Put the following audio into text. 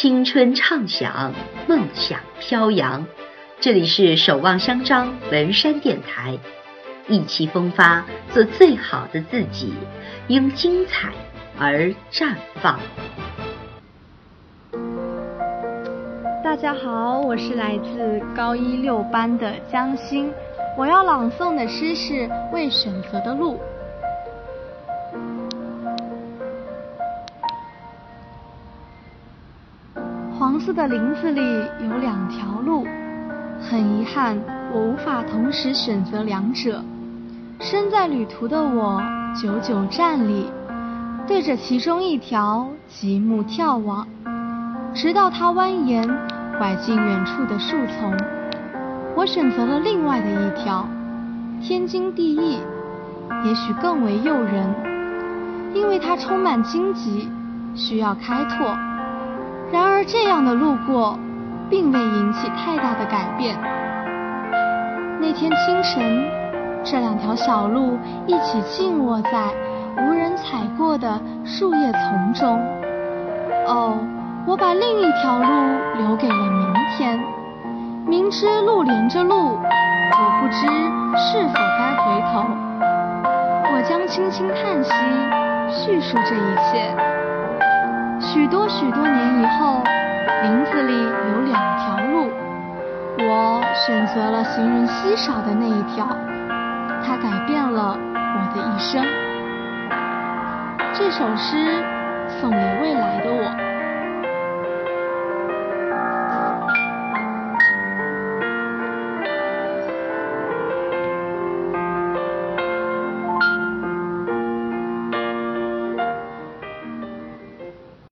青春畅想，梦想飘扬。这里是守望相张文山电台，意气风发，做最好的自己，因精彩而绽放。大家好，我是来自高一六班的江欣，我要朗诵的诗是《未选择的路》。黄色的林子里有两条路，很遗憾，我无法同时选择两者。身在旅途的我，久久站立，对着其中一条极目眺望，直到它蜿蜒拐进远处的树丛。我选择了另外的一条，天经地义，也许更为诱人，因为它充满荆棘，需要开拓。然而，这样的路过，并未引起太大的改变。那天清晨，这两条小路一起静卧在无人踩过的树叶丛中。哦，我把另一条路留给了明天。明知路连着路，我不知是否该回头。我将轻轻叹息，叙述这一切。许多许多年以后，林子里有两条路，我选择了行人稀少的那一条，它改变了我的一生。这首诗送给未来的我。